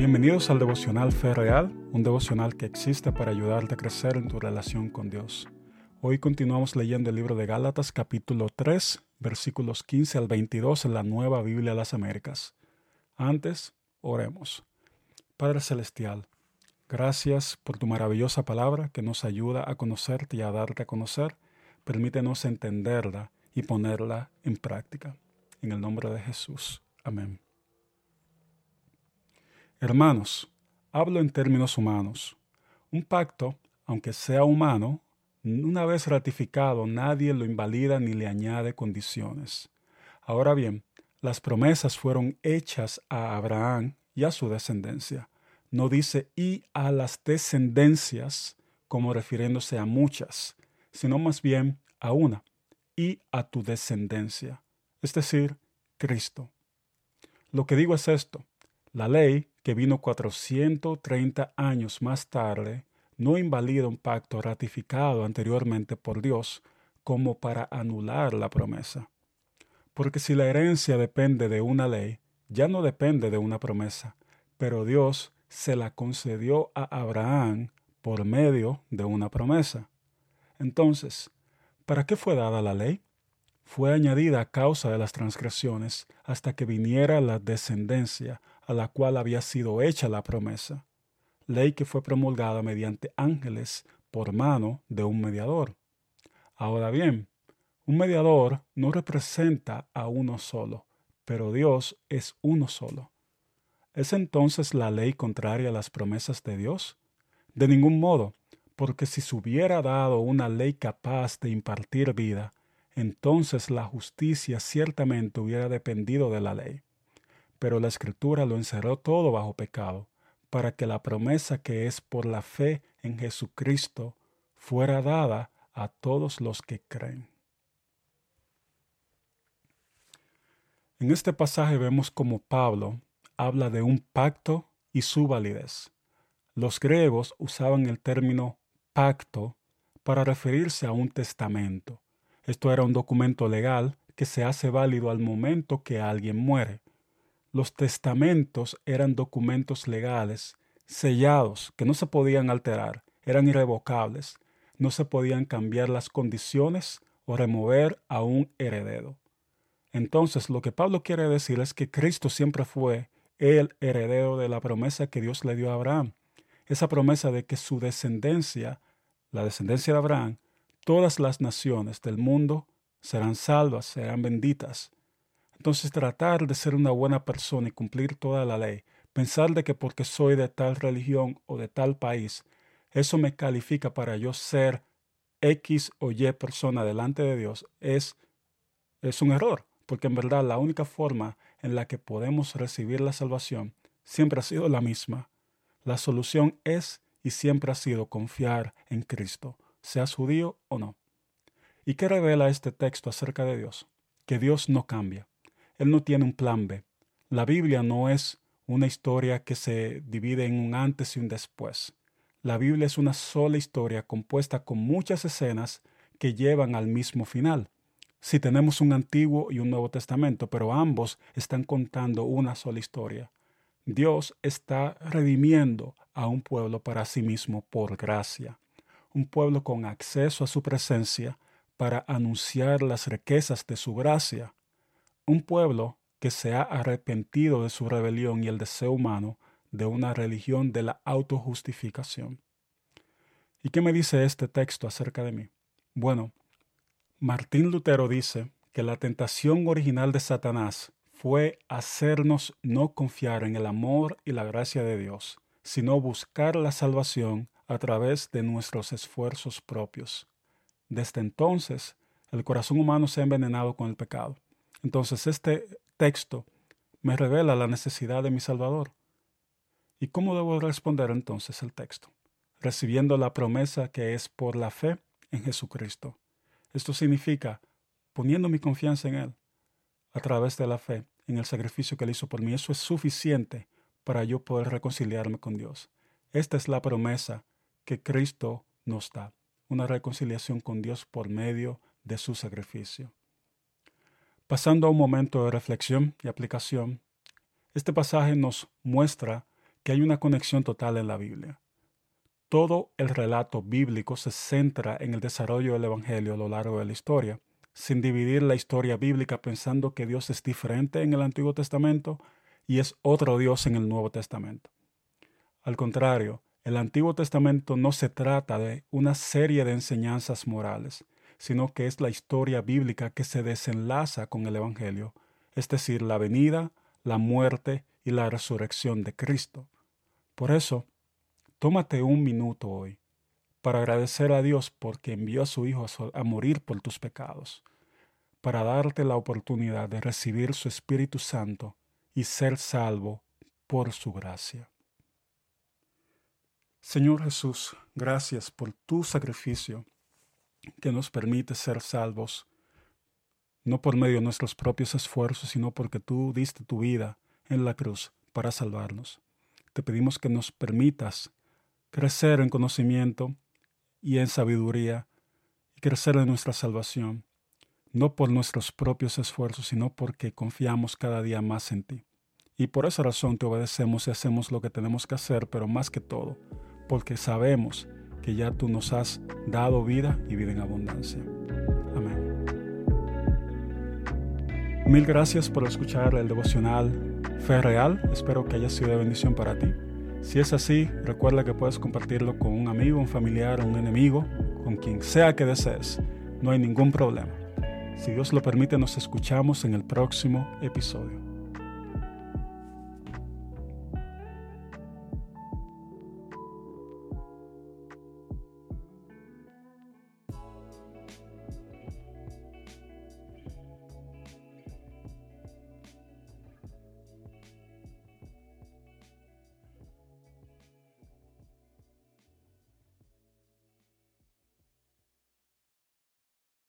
Bienvenidos al devocional Fe Real, un devocional que existe para ayudarte a crecer en tu relación con Dios. Hoy continuamos leyendo el libro de Gálatas capítulo 3, versículos 15 al 22 en la Nueva Biblia de las Américas. Antes, oremos. Padre Celestial, gracias por tu maravillosa palabra que nos ayuda a conocerte y a darte a conocer. Permítenos entenderla y ponerla en práctica. En el nombre de Jesús. Amén. Hermanos, hablo en términos humanos. Un pacto, aunque sea humano, una vez ratificado, nadie lo invalida ni le añade condiciones. Ahora bien, las promesas fueron hechas a Abraham y a su descendencia. No dice y a las descendencias como refiriéndose a muchas, sino más bien a una, y a tu descendencia, es decir, Cristo. Lo que digo es esto, la ley, que vino 430 años más tarde, no invalida un pacto ratificado anteriormente por Dios como para anular la promesa. Porque si la herencia depende de una ley, ya no depende de una promesa, pero Dios se la concedió a Abraham por medio de una promesa. Entonces, ¿para qué fue dada la ley? Fue añadida a causa de las transgresiones hasta que viniera la descendencia a la cual había sido hecha la promesa, ley que fue promulgada mediante ángeles por mano de un mediador. Ahora bien, un mediador no representa a uno solo, pero Dios es uno solo. ¿Es entonces la ley contraria a las promesas de Dios? De ningún modo, porque si se hubiera dado una ley capaz de impartir vida, entonces la justicia ciertamente hubiera dependido de la ley pero la escritura lo encerró todo bajo pecado, para que la promesa que es por la fe en Jesucristo fuera dada a todos los que creen. En este pasaje vemos como Pablo habla de un pacto y su validez. Los griegos usaban el término pacto para referirse a un testamento. Esto era un documento legal que se hace válido al momento que alguien muere. Los testamentos eran documentos legales, sellados, que no se podían alterar, eran irrevocables, no se podían cambiar las condiciones o remover a un heredero. Entonces lo que Pablo quiere decir es que Cristo siempre fue el heredero de la promesa que Dios le dio a Abraham. Esa promesa de que su descendencia, la descendencia de Abraham, todas las naciones del mundo serán salvas, serán benditas. Entonces tratar de ser una buena persona y cumplir toda la ley, pensar de que porque soy de tal religión o de tal país, eso me califica para yo ser X o Y persona delante de Dios, es, es un error, porque en verdad la única forma en la que podemos recibir la salvación siempre ha sido la misma. La solución es y siempre ha sido confiar en Cristo, seas judío o no. ¿Y qué revela este texto acerca de Dios? Que Dios no cambia. Él no tiene un plan B. La Biblia no es una historia que se divide en un antes y un después. La Biblia es una sola historia compuesta con muchas escenas que llevan al mismo final. Si tenemos un Antiguo y un Nuevo Testamento, pero ambos están contando una sola historia. Dios está redimiendo a un pueblo para sí mismo por gracia, un pueblo con acceso a su presencia para anunciar las riquezas de su gracia, un pueblo que se ha arrepentido de su rebelión y el deseo humano de una religión de la autojustificación. ¿Y qué me dice este texto acerca de mí? Bueno, Martín Lutero dice que la tentación original de Satanás fue hacernos no confiar en el amor y la gracia de Dios, sino buscar la salvación a través de nuestros esfuerzos propios. Desde entonces, el corazón humano se ha envenenado con el pecado entonces este texto me revela la necesidad de mi Salvador. ¿Y cómo debo responder entonces el texto? Recibiendo la promesa que es por la fe en Jesucristo. Esto significa poniendo mi confianza en Él a través de la fe en el sacrificio que Él hizo por mí. Eso es suficiente para yo poder reconciliarme con Dios. Esta es la promesa que Cristo nos da, una reconciliación con Dios por medio de su sacrificio. Pasando a un momento de reflexión y aplicación, este pasaje nos muestra que hay una conexión total en la Biblia. Todo el relato bíblico se centra en el desarrollo del Evangelio a lo largo de la historia, sin dividir la historia bíblica pensando que Dios es diferente en el Antiguo Testamento y es otro Dios en el Nuevo Testamento. Al contrario, el Antiguo Testamento no se trata de una serie de enseñanzas morales, sino que es la historia bíblica que se desenlaza con el Evangelio, es decir, la venida, la muerte y la resurrección de Cristo. Por eso, Tómate un minuto hoy para agradecer a Dios porque envió a su Hijo a morir por tus pecados, para darte la oportunidad de recibir su Espíritu Santo y ser salvo por su gracia. Señor Jesús, gracias por tu sacrificio que nos permite ser salvos, no por medio de nuestros propios esfuerzos, sino porque tú diste tu vida en la cruz para salvarnos. Te pedimos que nos permitas crecer en conocimiento y en sabiduría y crecer en nuestra salvación, no por nuestros propios esfuerzos, sino porque confiamos cada día más en ti. Y por esa razón te obedecemos y hacemos lo que tenemos que hacer, pero más que todo, porque sabemos que ya tú nos has dado vida y vida en abundancia. Amén. Mil gracias por escuchar el devocional Fe Real. Espero que haya sido de bendición para ti. Si es así, recuerda que puedes compartirlo con un amigo, un familiar, un enemigo, con quien sea que desees. No hay ningún problema. Si Dios lo permite, nos escuchamos en el próximo episodio.